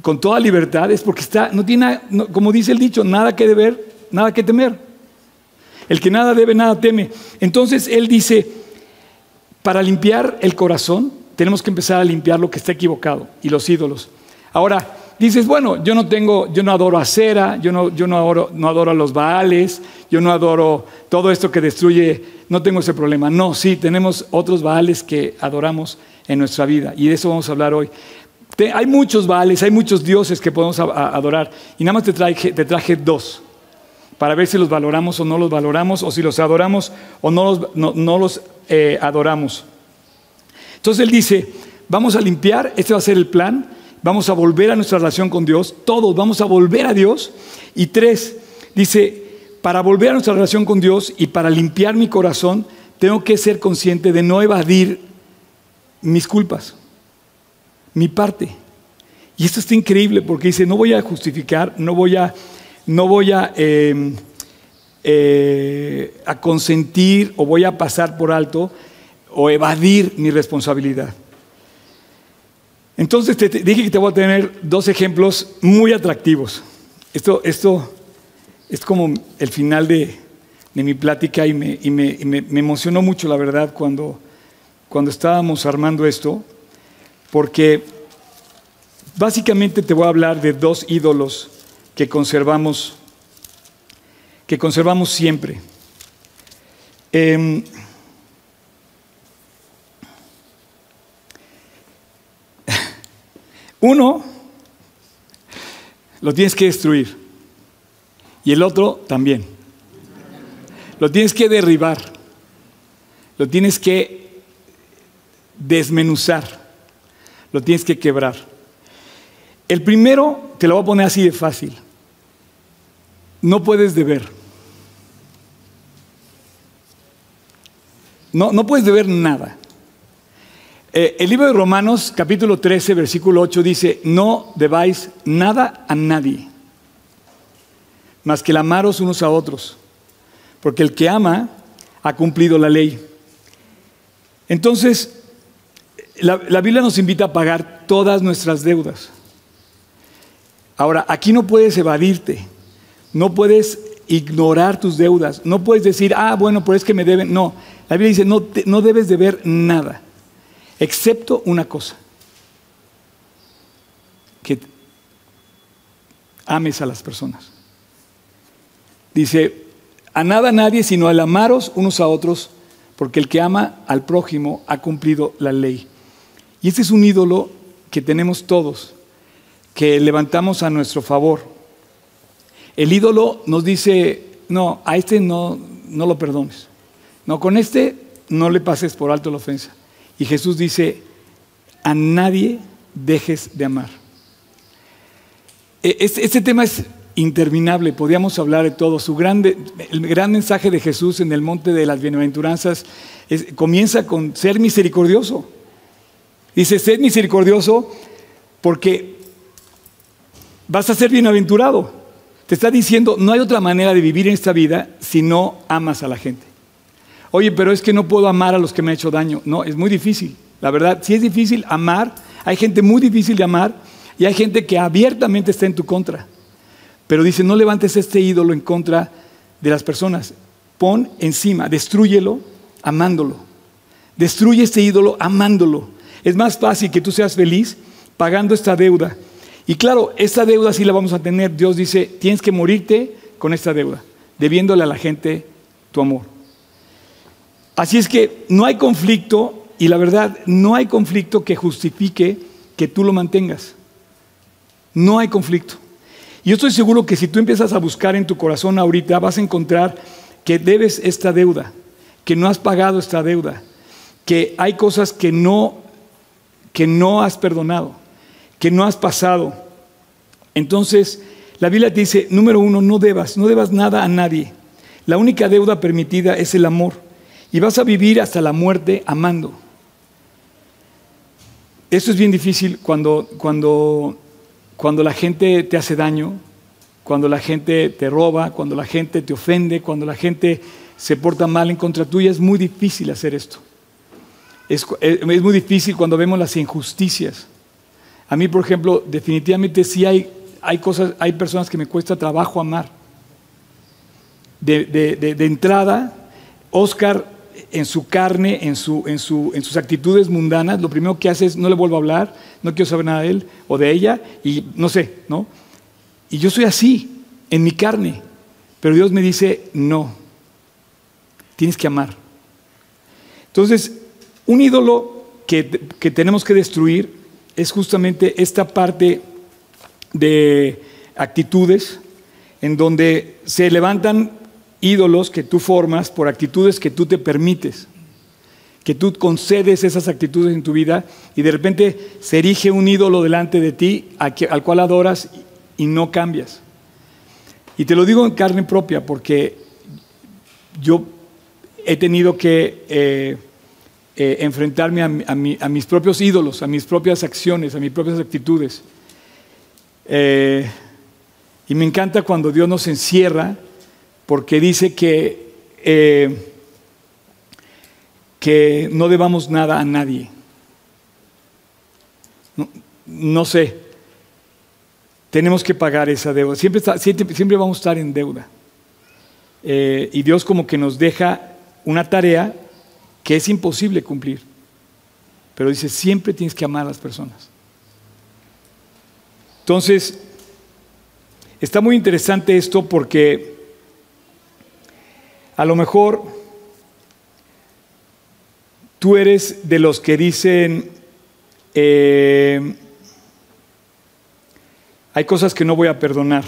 Speaker 1: con toda libertad es porque está, no tiene, como dice el dicho, nada que deber, nada que temer. El que nada debe, nada teme. Entonces él dice, para limpiar el corazón, tenemos que empezar a limpiar lo que está equivocado y los ídolos. Ahora, dices, bueno, yo no tengo, yo no adoro a Cera, yo no, yo no adoro, no adoro a los Baales, yo no adoro todo esto que destruye, no tengo ese problema. No, sí, tenemos otros Baales que adoramos en nuestra vida y de eso vamos a hablar hoy. hay muchos Baales, hay muchos dioses que podemos adorar y nada más te traje, te traje dos para ver si los valoramos o no los valoramos, o si los adoramos o no los, no, los eh, adoramos. Entonces él dice, vamos a limpiar, este va a ser el plan, vamos a volver a nuestra relación con Dios, todos vamos a volver a Dios. Y tres, dice, para volver a nuestra relación con Dios y para limpiar mi corazón, tengo que ser consciente de no evadir mis culpas, mi parte. Y esto está increíble porque dice, no voy a justificar, no voy a, no voy a, em, eh, a consentir o voy a pasar por alto o evadir mi responsabilidad. Entonces te, dije que te voy a tener dos ejemplos muy atractivos. Esto, esto es como el final de, de mi plática y, me, y me, me, emocionó mucho, la verdad, cuando, cuando estábamos armando esto, porque básicamente te voy a hablar de dos ídolos que conservamos, que conservamos siempre. Em, uno lo tienes que destruir y el otro también. Lo tienes que derribar, lo tienes que desmenuzar, lo tienes que quebrar. El primero te lo voy a poner así de fácil. No puedes deber. No, no puedes deber nada. Eh, el libro de Romanos, capítulo 13, versículo 8, dice, no debáis nada a nadie, más que el amaros unos a otros, porque el que ama ha cumplido la ley. Entonces, la, la Biblia nos invita a pagar todas nuestras deudas. Ahora, aquí no puedes evadirte, no puedes ignorar tus deudas, no puedes decir, ah, bueno, pues es que me deben. No, la Biblia dice, no, no debes deber nada, excepto una cosa, que ames a las personas. Dice, a nada nadie, sino al amaros unos a otros, porque el que ama al prójimo ha cumplido la ley. Y este es un ídolo que tenemos todos, que levantamos a nuestro favor. El ídolo nos dice, no, a este no, no lo perdones. No, con este no le pases por alto la ofensa. Y Jesús dice, a nadie dejes de amar. E, este, tema es interminable, podríamos hablar de todo. Su grande, el gran mensaje de Jesús en el monte de las bienaventuranzas comienza con ser misericordioso. Dice, sed misericordioso porque vas a ser bienaventurado. Te está diciendo, no hay otra manera de vivir en esta vida si no amas a la gente. Oye, pero es que no puedo amar a los que me han hecho daño. No, es muy difícil. La verdad, si es difícil amar, hay gente muy difícil de amar y hay gente que abiertamente está en tu contra. Pero dice, no levantes este ídolo en contra de las personas. Pon encima, destruyelo amándolo. Destruye este ídolo amándolo. Es más fácil que tú seas feliz pagando esta deuda. Y claro, esta deuda sí la vamos a tener. Dios dice, tienes que morirte con esta deuda, debiéndole a la gente tu amor. Así es que no hay conflicto, y la verdad, no hay conflicto que justifique que tú lo mantengas. No hay conflicto. Y yo estoy seguro que si tú empiezas a buscar en tu corazón ahorita, vas a encontrar que debes esta deuda, que no has pagado esta deuda, que hay cosas que no, que no has perdonado, que no has pasado. Entonces, la Biblia te dice, número uno, no debas, no debas nada a nadie. La única deuda permitida es el amor y vas a vivir hasta la muerte amando. Eso es bien difícil cuando, cuando, cuando la gente te hace daño, cuando la gente te roba, cuando la gente te ofende, cuando la gente se porta mal en contra tuya. Es muy difícil hacer esto. Es, es, muy difícil cuando vemos las injusticias. A mí, por ejemplo, definitivamente sí hay, hay cosas, hay personas que me cuesta trabajo amar. De, de entrada, Oscar en su carne, en, su, en, su, en sus actitudes mundanas, lo primero que hace es no le vuelvo a hablar, no quiero saber nada de él o de ella, y no sé, ¿no? Y yo soy así, en mi carne, pero Dios me dice, no, tienes que amar. Entonces, un ídolo que, que tenemos que destruir es justamente esta parte de actitudes en donde se levantan ídolos que tú formas por actitudes que tú te permites, que tú concedes esas actitudes en tu vida y de repente se erige un ídolo delante de ti al cual adoras y no cambias. Y te lo digo en carne propia porque yo he tenido que eh, eh, enfrentarme a, mis propios ídolos, a mis propias acciones, a mis propias actitudes. Eh, y me encanta cuando Dios nos encierra porque dice que, eh, que no debamos nada a nadie. No, sé, tenemos que pagar esa deuda. Siempre, siempre, vamos a estar en deuda. eh, y Dios como que nos deja una tarea que es imposible cumplir. Pero dice, siempre tienes que amar a las personas. Entonces, está muy interesante esto porque a lo mejor tú eres de los que dicen, eh, hay cosas que no voy a perdonar.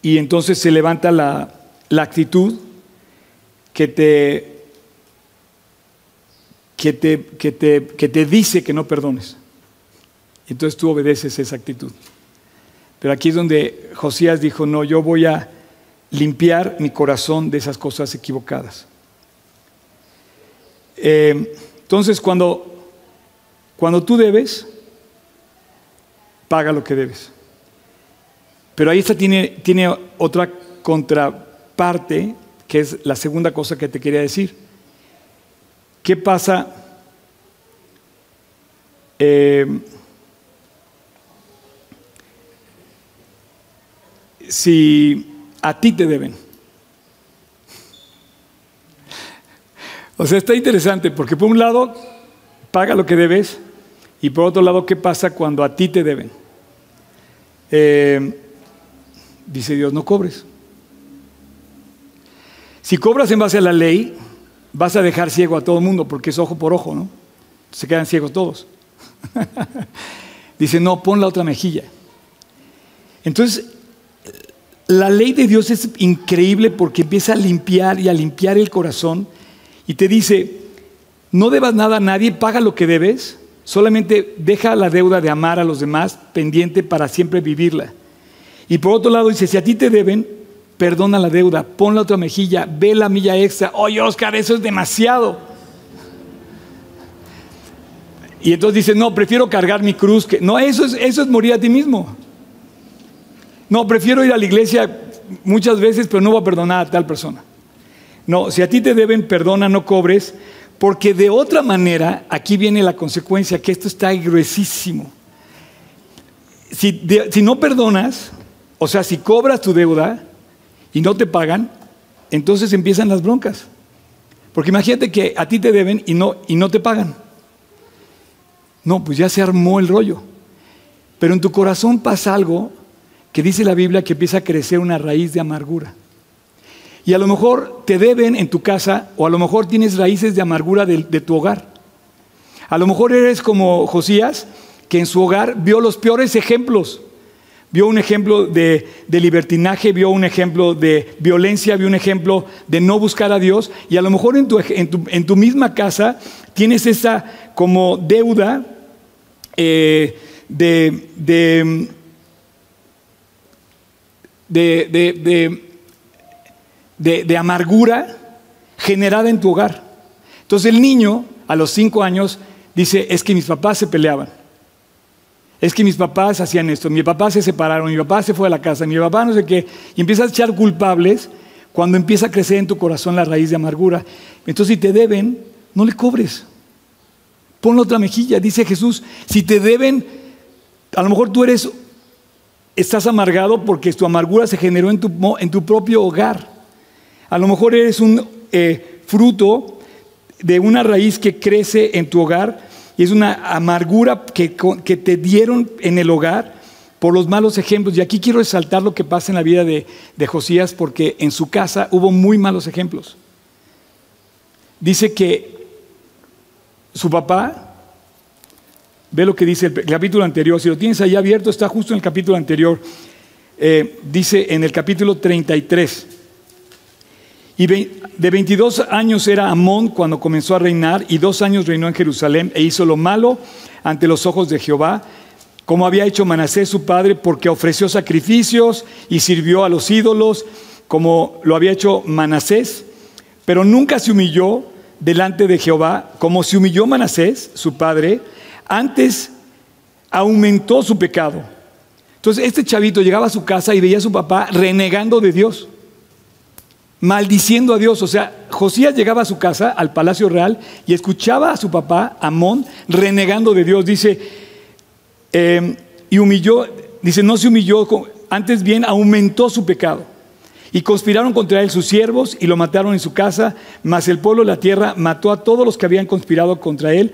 Speaker 1: Y entonces se levanta la, la actitud que te, que, te, que, te, que te dice que no perdones. Entonces tú obedeces esa actitud. Pero aquí es donde Josías dijo, no, yo voy a limpiar mi corazón de esas cosas equivocadas. Eh, entonces, cuando, cuando tú debes, paga lo que debes. Pero ahí está, tiene, tiene otra contraparte, que es la segunda cosa que te quería decir. ¿Qué pasa eh, si a ti te deben? O sea, está interesante porque por un lado, paga lo que debes y por otro lado, ¿qué pasa cuando a ti te deben? Eh, dice Dios, no cobres. Si cobras en base a la ley, vas a dejar ciego a todo el mundo, porque es ojo por ojo, ¿no? Se quedan ciegos todos. dice, no, pon la otra mejilla. Entonces, la ley de Dios es increíble porque empieza a limpiar y a limpiar el corazón y te dice, no debas nada a nadie, paga lo que debes Solamente deja la deuda de amar a los demás pendiente para siempre vivirla. Y por otro lado dice, si a ti te deben, perdona la deuda, pon la otra mejilla, ve la milla extra. Oye, Oscar, eso es demasiado. Y entonces dice, no, prefiero cargar mi cruz. Que... No, eso es, eso es morir a ti mismo. No, prefiero ir a la iglesia muchas veces, pero no voy a perdonar a tal persona. No, si a ti te deben, perdona, no cobres, porque de otra manera, aquí viene la consecuencia, que esto está gruesísimo. Si, no perdonas, o sea, si cobras tu deuda y no te pagan, entonces empiezan las broncas. Porque imagínate que a ti te deben y no, y no te pagan. No, pues ya se armó el rollo. Pero en tu corazón pasa algo que dice la Biblia que empieza a crecer una raíz de amargura. Y a lo mejor te deben en tu casa o a lo mejor tienes raíces de amargura de, tu hogar. A lo mejor eres como Josías, que en su hogar vio los peores ejemplos. Vio un ejemplo de, libertinaje, vio un ejemplo de violencia, vio un ejemplo de no buscar a Dios. Y a lo mejor en tu, en tu, misma casa tienes esa como deuda eh, de, de, de de, amargura generada en tu hogar. Entonces el niño a los cinco años dice, es que mis papás se peleaban. Es que mis papás hacían esto, mi papá se separaron, mi papá se fue a la casa, mi papá no sé qué. Y empiezas a echar culpables cuando empieza a crecer en tu corazón la raíz de amargura. Entonces si te deben, no le cobres. Ponle otra mejilla, dice Jesús. Si te deben, a lo mejor tú eres, estás amargado porque tu amargura se generó en tu, en tu propio hogar. A lo mejor eres un eh, fruto de una raíz que crece en tu hogar y es una amargura que, te dieron en el hogar por los malos ejemplos. Y aquí quiero resaltar lo que pasa en la vida de, de Josías porque en su casa hubo muy malos ejemplos. Dice que su papá, ve lo que dice el capítulo anterior, si lo tienes ahí abierto, está justo en el capítulo anterior, eh, dice en el capítulo 33. Y de 22 años era Amón cuando comenzó a reinar y dos años reinó en Jerusalén e hizo lo malo ante los ojos de Jehová, como había hecho Manasés su padre, porque ofreció sacrificios y sirvió a los ídolos, como lo había hecho Manasés, pero nunca se humilló delante de Jehová, como se humilló Manasés, su padre, antes aumentó su pecado. Entonces este chavito llegaba a su casa y veía a su papá renegando de Dios maldiciendo a Dios. O sea, Josías llegaba a su casa, al palacio real, y escuchaba a su papá, Amón, renegando de Dios. Dice, em, y humilló, dice, no se humilló antes bien aumentó su pecado. Y conspiraron contra él sus siervos y lo mataron en su casa, mas el pueblo de la tierra mató a todos los que habían conspirado contra él,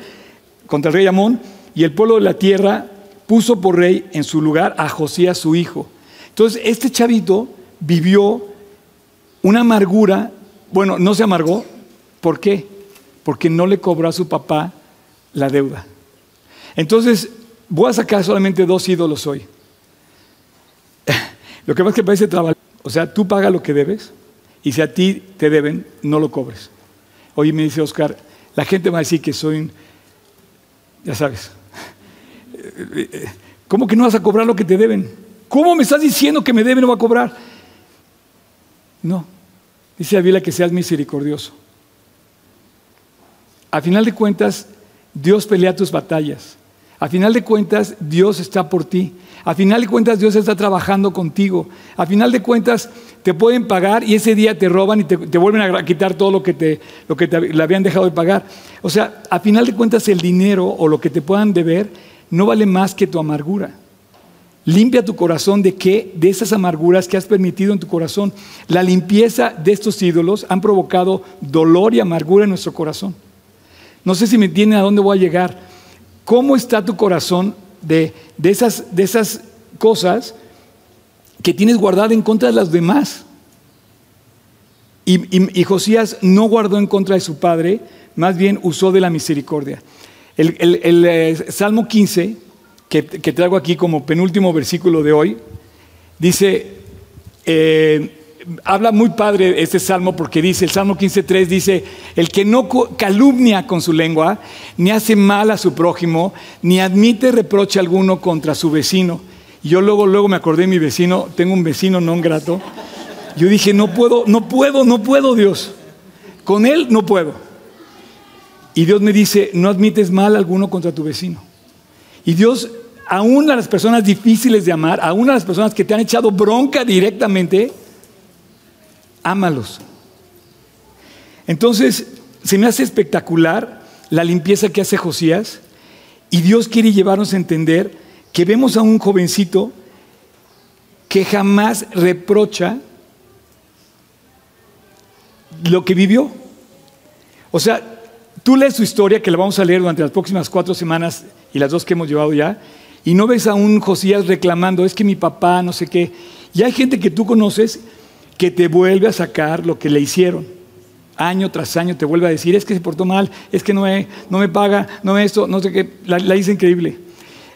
Speaker 1: contra el rey Amón, y el pueblo de la tierra puso por rey en su lugar a Josías su hijo. Entonces, este chavito vivió una amargura, bueno, no se amargó, ¿por qué? Porque no le cobró a su papá la deuda. Entonces, voy a sacar solamente dos ídolos hoy. Lo que más que parece trabajo. O sea, tú pagas lo que debes y si a ti te deben, no lo cobres. Hoy me dice Oscar, la gente va a decir que soy un, ya sabes, ¿cómo que no vas a cobrar lo que te deben? ¿Cómo me estás diciendo que me deben no va a cobrar? No, dice la Biblia que seas misericordioso. A final de cuentas, Dios pelea tus batallas. A final de cuentas, Dios está por ti. A final de cuentas, Dios está trabajando contigo. A final de cuentas, te pueden pagar y ese día te roban y te, vuelven a quitar todo lo que, te, lo que le habían dejado de pagar. O sea, a final de cuentas, el dinero o lo que te puedan deber no vale más que tu amargura. Limpia tu corazón de qué? De esas amarguras que has permitido en tu corazón. La limpieza de estos ídolos han provocado dolor y amargura en nuestro corazón. No sé si me entienden a dónde voy a llegar. ¿Cómo está tu corazón de, esas, de esas cosas que tienes guardado en contra de las demás? Y, Josías no guardó en contra de su padre, más bien usó de la misericordia. El, eh, Salmo 15, que, que, traigo aquí como penúltimo versículo de hoy, dice, eh, habla muy padre este salmo porque dice, el Salmo 15.3 dice, el que no calumnia con su lengua, ni hace mal a su prójimo, ni admite reproche alguno contra su vecino. Yo luego, luego me acordé de mi vecino, tengo un vecino no grato. Yo dije, no puedo, no puedo, no puedo, Dios. Con él no puedo. Y Dios me dice, no admites mal alguno contra tu vecino. Y Dios, aún a las personas difíciles de amar, aún a las personas que te han echado bronca directamente, ámalos. Entonces, se me hace espectacular la limpieza que hace Josías y Dios quiere llevarnos a entender que vemos a un jovencito que jamás reprocha lo que vivió. O sea, tú lees su historia, que la vamos a leer durante las próximas cuatro semanas y las dos que hemos llevado ya, y no ves a un Josías reclamando, es que mi papá, no sé qué. Y hay gente que tú conoces que te vuelve a sacar lo que le hicieron. Año tras año te vuelve a decir, es que se portó mal, es que no me, no me paga, no me esto, no sé qué. La, la hice increíble.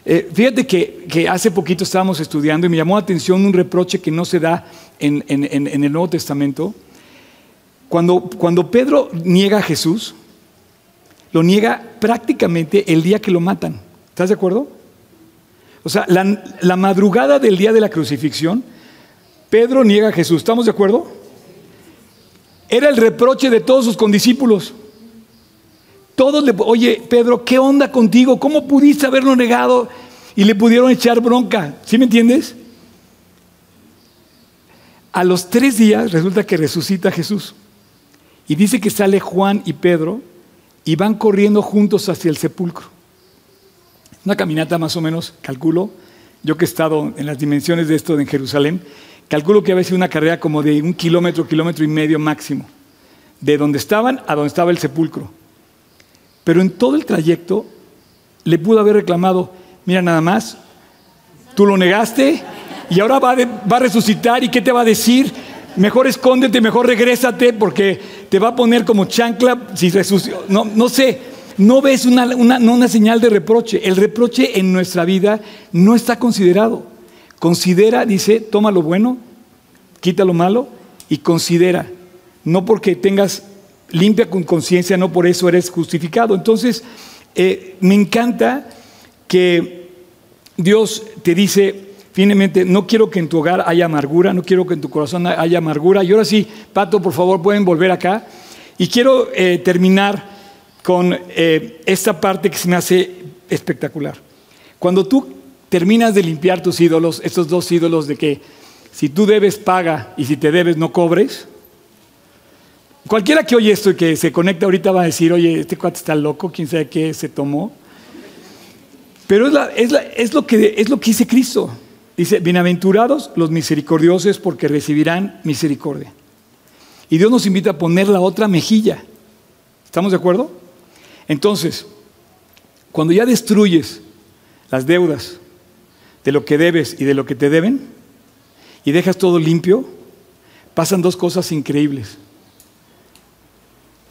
Speaker 1: Eh, fíjate que, hace poquito estábamos estudiando y me llamó la atención un reproche que no se da en, el Nuevo Testamento. Cuando, cuando Pedro niega a Jesús, lo niega prácticamente el día que lo matan. ¿Estás de acuerdo? O sea, la madrugada del día de la crucifixión, Pedro niega a Jesús. ¿Estamos de acuerdo? Era el reproche de todos sus condiscípulos. Todos le, oye, Pedro, ¿qué onda contigo? ¿Cómo pudiste haberlo negado? Y le pudieron echar bronca. ¿Sí me entiendes? A los tres días resulta que resucita Jesús. Y dice que sale Juan y Pedro y van corriendo juntos hacia el sepulcro. Una caminata más o menos, calculo, yo que he estado en las dimensiones de esto en Jerusalén, Calculo que había sido una carrera como de un kilómetro, kilómetro y medio máximo, de donde estaban a donde estaba el sepulcro. Pero en todo el trayecto le pudo haber reclamado, mira nada más, tú lo negaste y ahora va, a resucitar y ¿qué te va a decir? Mejor escóndete, mejor regrésate porque te va a poner como chancla si. No, no sé, no ves una, una señal de reproche. El reproche en nuestra vida no está considerado. Considera, dice, toma lo bueno, quita lo malo y considera. No porque tengas limpia con conciencia, no por eso eres justificado. Entonces, eh, me encanta que Dios te dice, finalmente, no quiero que en tu hogar haya amargura, no quiero que en tu corazón haya amargura. Y ahora sí, Pato, por favor, pueden volver acá. Y quiero eh, terminar con eh, esta parte que se me hace espectacular. Cuando tú terminas de limpiar tus ídolos, estos dos ídolos de que si tú debes, paga y si te debes, no cobres. Cualquiera que oye esto y que se conecta ahorita va a decir, oye, este cuate está loco, quién sabe qué se tomó. Pero es, lo, que, es lo que dice Cristo. Dice, bienaventurados los misericordiosos porque recibirán misericordia. Y Dios nos invita a poner la otra mejilla. ¿Estamos de acuerdo? Entonces, cuando ya destruyes las deudas de lo que debes y de lo que te deben, y dejas todo limpio, pasan dos cosas increíbles.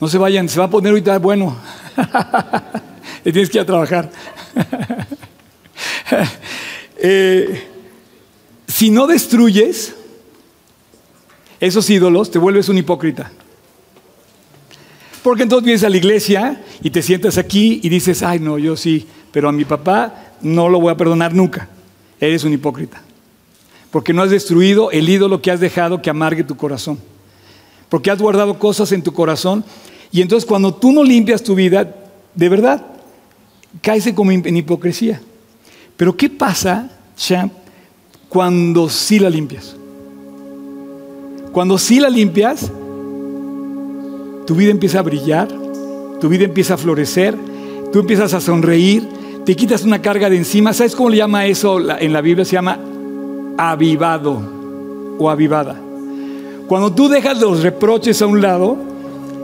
Speaker 1: No se vayan, se va a poner ahorita bueno. Le tienes que ir a trabajar. Eh, si no destruyes esos ídolos, te vuelves un hipócrita. Porque entonces vienes a la iglesia y te sientas aquí y dices, ay no, yo sí, pero a mi papá no lo voy a perdonar nunca. Eres un hipócrita. Porque no has destruido el ídolo que has dejado que amargue tu corazón. Porque has guardado cosas en tu corazón. Y entonces cuando tú no limpias tu vida, de verdad, caes como en hipocresía. Pero ¿qué pasa, Champ, cuando sí la limpias? Cuando sí la limpias, tu vida empieza a brillar, tu vida empieza a florecer, tú empiezas a sonreír, te quitas una carga de encima. ¿Sabes cómo le llama eso en la Biblia? Se llama avivado o avivada. Cuando tú dejas los reproches a un lado,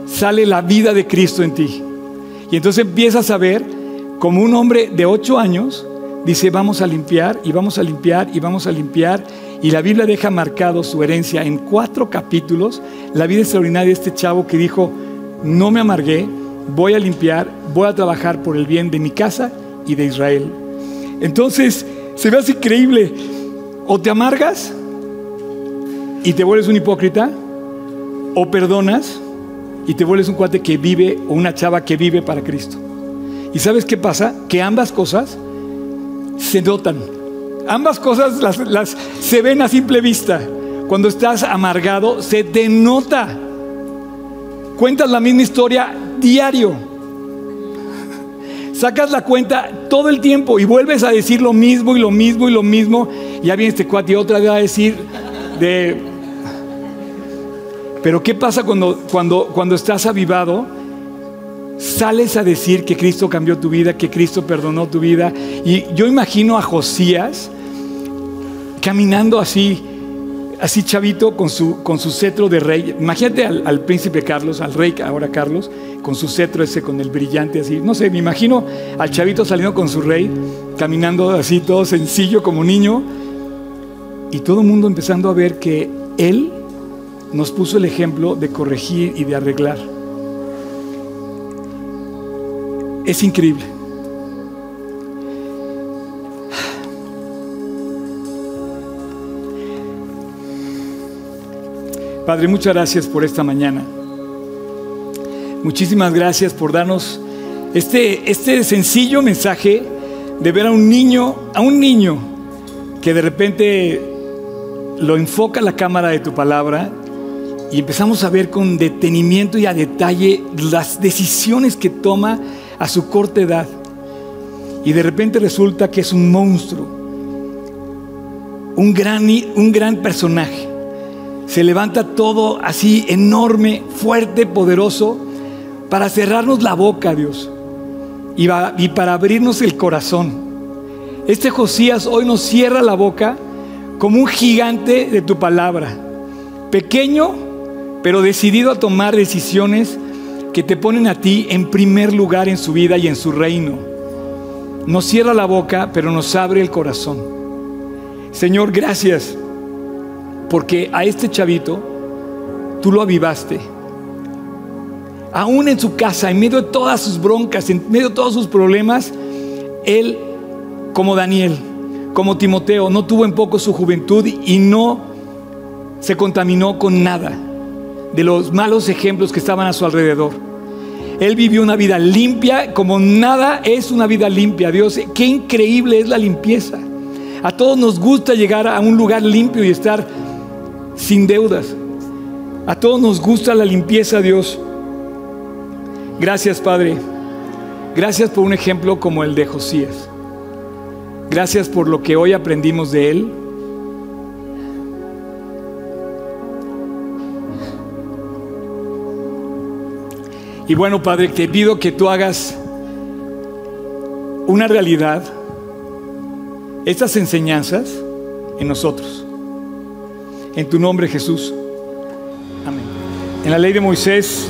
Speaker 1: sale la vida de Cristo en ti. Y entonces empiezas a ver como un hombre de ocho años dice, vamos a limpiar y vamos a limpiar y vamos a limpiar. Y la Biblia deja marcado su herencia en cuatro capítulos, la vida extraordinaria de este chavo que dijo, no me amargué, voy a limpiar, voy a trabajar por el bien de mi casa y de Israel. Entonces, se ve así increíble. O te amargas y te vuelves un hipócrita, o perdonas y te vuelves un cuate que vive o una chava que vive para Cristo. ¿Y sabes qué pasa? Que ambas cosas se notan. Ambas cosas las, se ven a simple vista. Cuando estás amargado, se te nota. Cuentas la misma historia diario. Sacas la cuenta todo el tiempo y vuelves a decir lo mismo y lo mismo y lo mismo. Ya viene este cuate y otra vez a decir de... Pero ¿qué pasa cuando, cuando, cuando estás avivado? Sales a decir que Cristo cambió tu vida, que Cristo perdonó tu vida. Y yo imagino a Josías caminando así, así chavito con su, con su cetro de rey. Imagínate al, al, príncipe Carlos, al rey ahora Carlos, con su cetro ese, con el brillante así. No sé, me imagino al chavito saliendo con su rey, caminando así todo sencillo como niño. Y todo el mundo empezando a ver que él nos puso el ejemplo de corregir y de arreglar. Es increíble. Padre, muchas gracias por esta mañana. Muchísimas gracias por darnos este, este sencillo mensaje de ver a un niño, a un niño que de repente lo enfoca la cámara de tu palabra y empezamos a ver con detenimiento y a detalle las decisiones que toma a su corta edad. Y de repente resulta que es un monstruo, un gran, un gran personaje. Se levanta todo así enorme, fuerte, poderoso, para cerrarnos la boca, Dios, y, para abrirnos el corazón. Este Josías hoy nos cierra la boca como un gigante de tu palabra, pequeño, pero decidido a tomar decisiones que te ponen a ti en primer lugar en su vida y en su reino. Nos cierra la boca, pero nos abre el corazón. Señor, gracias, porque a este chavito tú lo avivaste. Aún en su casa, en medio de todas sus broncas, en medio de todos sus problemas, él, como Daniel, como Timoteo, no tuvo en poco su juventud y no se contaminó con nada de los malos ejemplos que estaban a su alrededor. Él vivió una vida limpia como nada es una vida limpia. Dios, qué increíble es la limpieza. A todos nos gusta llegar a un lugar limpio y estar sin deudas. A todos nos gusta la limpieza, Dios. Gracias, Padre. Gracias por un ejemplo como el de Josías. Gracias por lo que hoy aprendimos de él. Y bueno, Padre, te pido que tú hagas una realidad estas enseñanzas en nosotros. En tu nombre Jesús. Amén. En la ley de Moisés,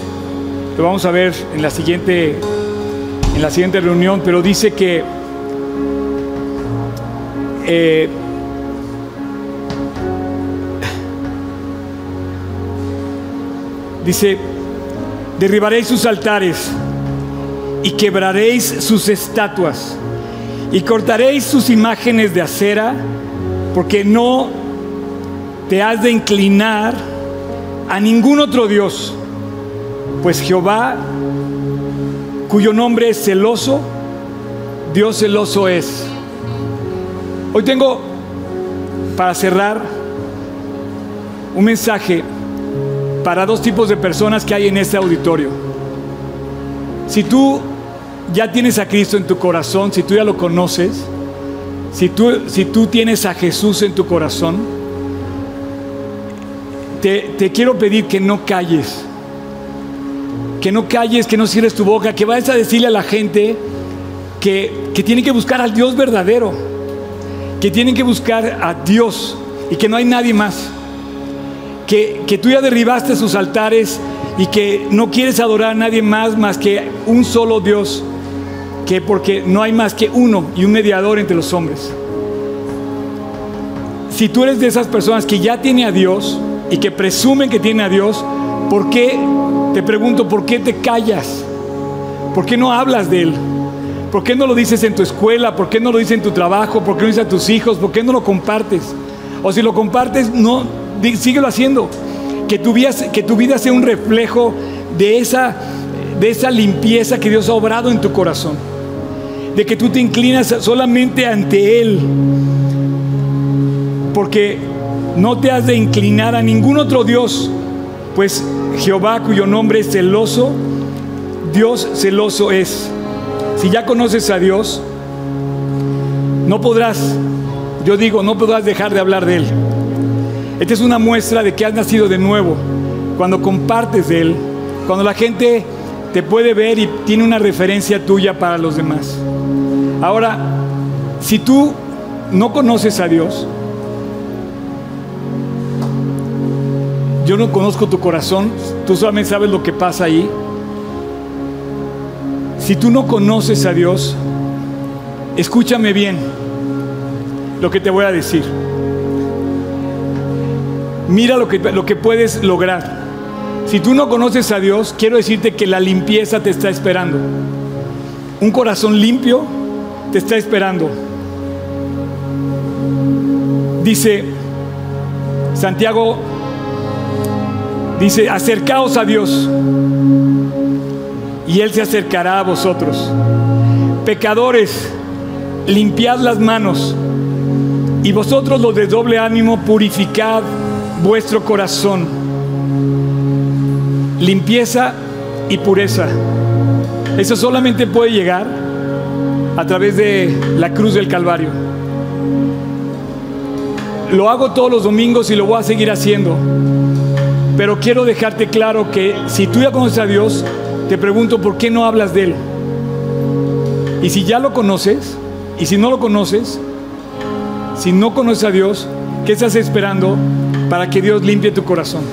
Speaker 1: lo vamos a ver en la siguiente, en la siguiente reunión, pero dice que eh, dice, derribaréis sus altares y quebraréis sus estatuas y cortaréis sus imágenes de acera, porque no te has de inclinar a ningún otro Dios, pues Jehová, cuyo nombre es celoso, Dios celoso es. Hoy tengo, para cerrar, un mensaje para dos tipos de personas que hay en este auditorio. Si tú ya tienes a Cristo en tu corazón, si tú ya lo conoces, si tú, si tú tienes a Jesús en tu corazón, te, quiero pedir que no calles, que no calles, que no cierres tu boca, que vayas a decirle a la gente que, que tienen que buscar al Dios verdadero, que tienen que buscar a Dios y que no hay nadie más. Que, que, tú ya derribaste sus altares y que no quieres adorar a nadie más más que un solo Dios que porque no hay más que uno y un mediador entre los hombres. Si tú eres de esas personas que ya tiene a Dios y que presumen que tiene a Dios, ¿por qué, te pregunto, por qué te callas? ¿Por qué no hablas de Él? ¿Por qué no lo dices en tu escuela? ¿Por qué no lo dices en tu trabajo? ¿Por qué no lo dices a tus hijos? ¿Por qué no lo compartes? O si lo compartes, no, síguelo haciendo. Que tu vida, que tu vida sea un reflejo de esa, de esa limpieza que Dios ha obrado en tu corazón de que tú te inclinas solamente ante Él, porque no te has de inclinar a ningún otro Dios, pues Jehová cuyo nombre es celoso, Dios celoso es. Si ya conoces a Dios, no podrás, yo digo, no podrás dejar de hablar de Él. Esta es una muestra de que has nacido de nuevo, cuando compartes de Él, cuando la gente te puede ver y tiene una referencia tuya para los demás. Ahora, si tú no conoces a Dios, yo no conozco tu corazón, tú solamente sabes lo que pasa ahí. Si tú no conoces a Dios, escúchame bien lo que te voy a decir. Mira lo que, lo que puedes lograr. Si tú no conoces a Dios, quiero decirte que la limpieza te está esperando. Un corazón limpio te está esperando. Dice Santiago, dice, acercaos a Dios y Él se acercará a vosotros. Pecadores, limpiad las manos y vosotros los de doble ánimo, purificad vuestro corazón. Limpieza y pureza. Eso solamente puede llegar a través de la cruz del Calvario. Lo hago todos los domingos y lo voy a seguir haciendo. Pero quiero dejarte claro que si tú ya conoces a Dios, te pregunto por qué no hablas de Él. Y si ya lo conoces, y si no lo conoces, si no conoces a Dios, ¿qué estás esperando para que Dios limpie tu corazón?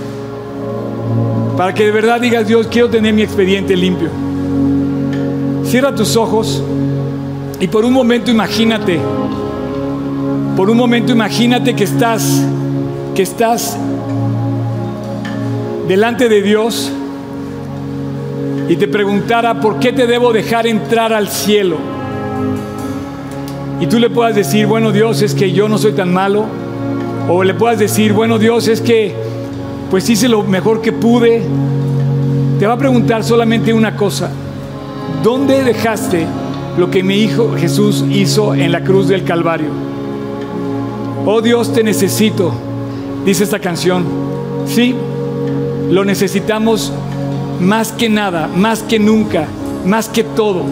Speaker 1: Para que de verdad digas, Dios, quiero tener mi expediente limpio. Cierra tus ojos. Y por un momento imagínate, por un momento imagínate que estás, que estás delante de Dios y te preguntara, ¿por qué te debo dejar entrar al cielo? Y tú le puedas decir, bueno Dios, es que yo no soy tan malo. O le puedas decir, bueno Dios, es que pues hice lo mejor que pude. Te va a preguntar solamente una cosa. ¿Dónde dejaste lo que mi Hijo Jesús hizo en la cruz del Calvario. Oh Dios, te necesito, dice esta canción. Sí, lo necesitamos más que nada, más que nunca, más que todo.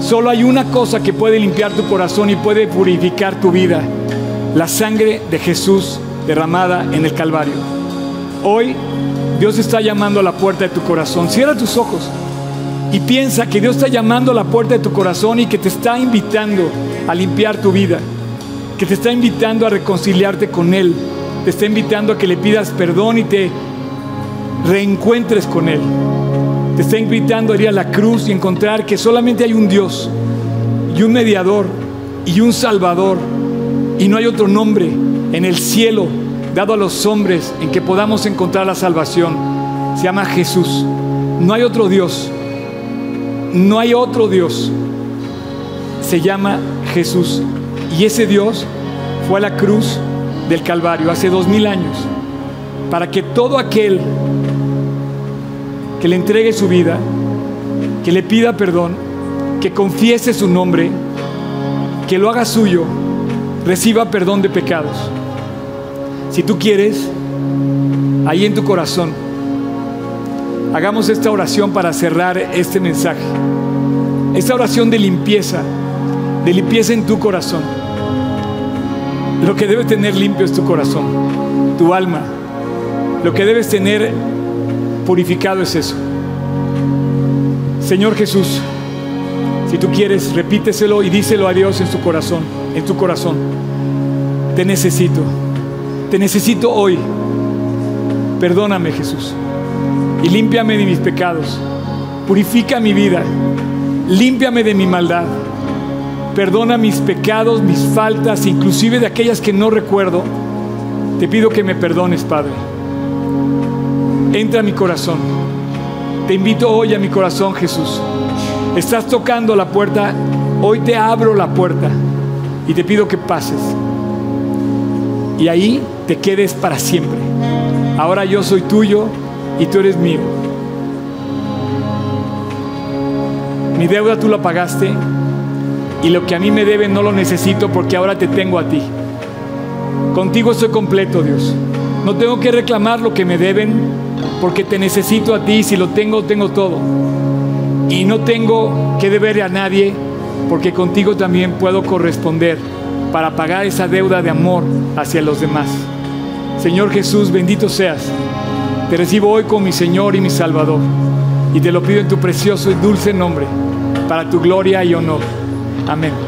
Speaker 1: Solo hay una cosa que puede limpiar tu corazón y puede purificar tu vida. La sangre de Jesús derramada en el Calvario. Hoy Dios está llamando a la puerta de tu corazón. Cierra tus ojos y piensa que Dios está llamando a la puerta de tu corazón y que te está invitando a limpiar tu vida. que te está invitando a reconciliarte con Él, te está invitando a que le pidas perdón y te reencuentres con Él. Te está invitando a ir a la cruz y encontrar que solamente hay un Dios y un mediador y un salvador y no hay otro nombre en el cielo dado a los hombres en que podamos encontrar la salvación. Se llama Jesús. No hay otro Dios. No hay otro Dios. Se llama Jesús. Y ese Dios fue a la cruz del Calvario hace dos mil años para que todo aquel que le entregue su vida, que le pida perdón, que confiese su nombre, que lo haga suyo, reciba perdón de pecados. Si tú quieres, ahí en tu corazón, hagamos esta oración para cerrar este mensaje. Esta oración de limpieza, de limpieza en tu corazón. Lo que debe tener limpio es tu corazón, tu alma. Lo que debes tener purificado es eso. Señor Jesús, si tú quieres, repíteselo y díselo a Dios en su corazón, en tu corazón. Te necesito. Te necesito hoy. Perdóname, Jesús. Y límpiame de mis pecados. Purifica mi vida. Límpiame de mi maldad. Perdona mis pecados, mis faltas, inclusive de aquellas que no recuerdo. Te pido que me perdones, Padre entra a mi corazón. Te invito hoy a mi corazón, Jesús. Estás tocando la puerta, hoy te abro la puerta y te pido que pases. Y ahí te quedes para siempre. Ahora yo soy tuyo y tú eres mío. Mi deuda tú la pagaste y lo que a mí me debe no lo necesito porque ahora te tengo a ti. Contigo estoy completo, Dios. No tengo que reclamar lo que me deben porque te necesito a ti, si lo tengo, tengo todo. Y no tengo que deberle a nadie, porque contigo también puedo corresponder para pagar esa deuda de amor hacia los demás. Señor Jesús, bendito seas. Te recibo hoy como mi Señor y mi Salvador. Y te lo pido en tu precioso y dulce nombre, para tu gloria y honor. Amén.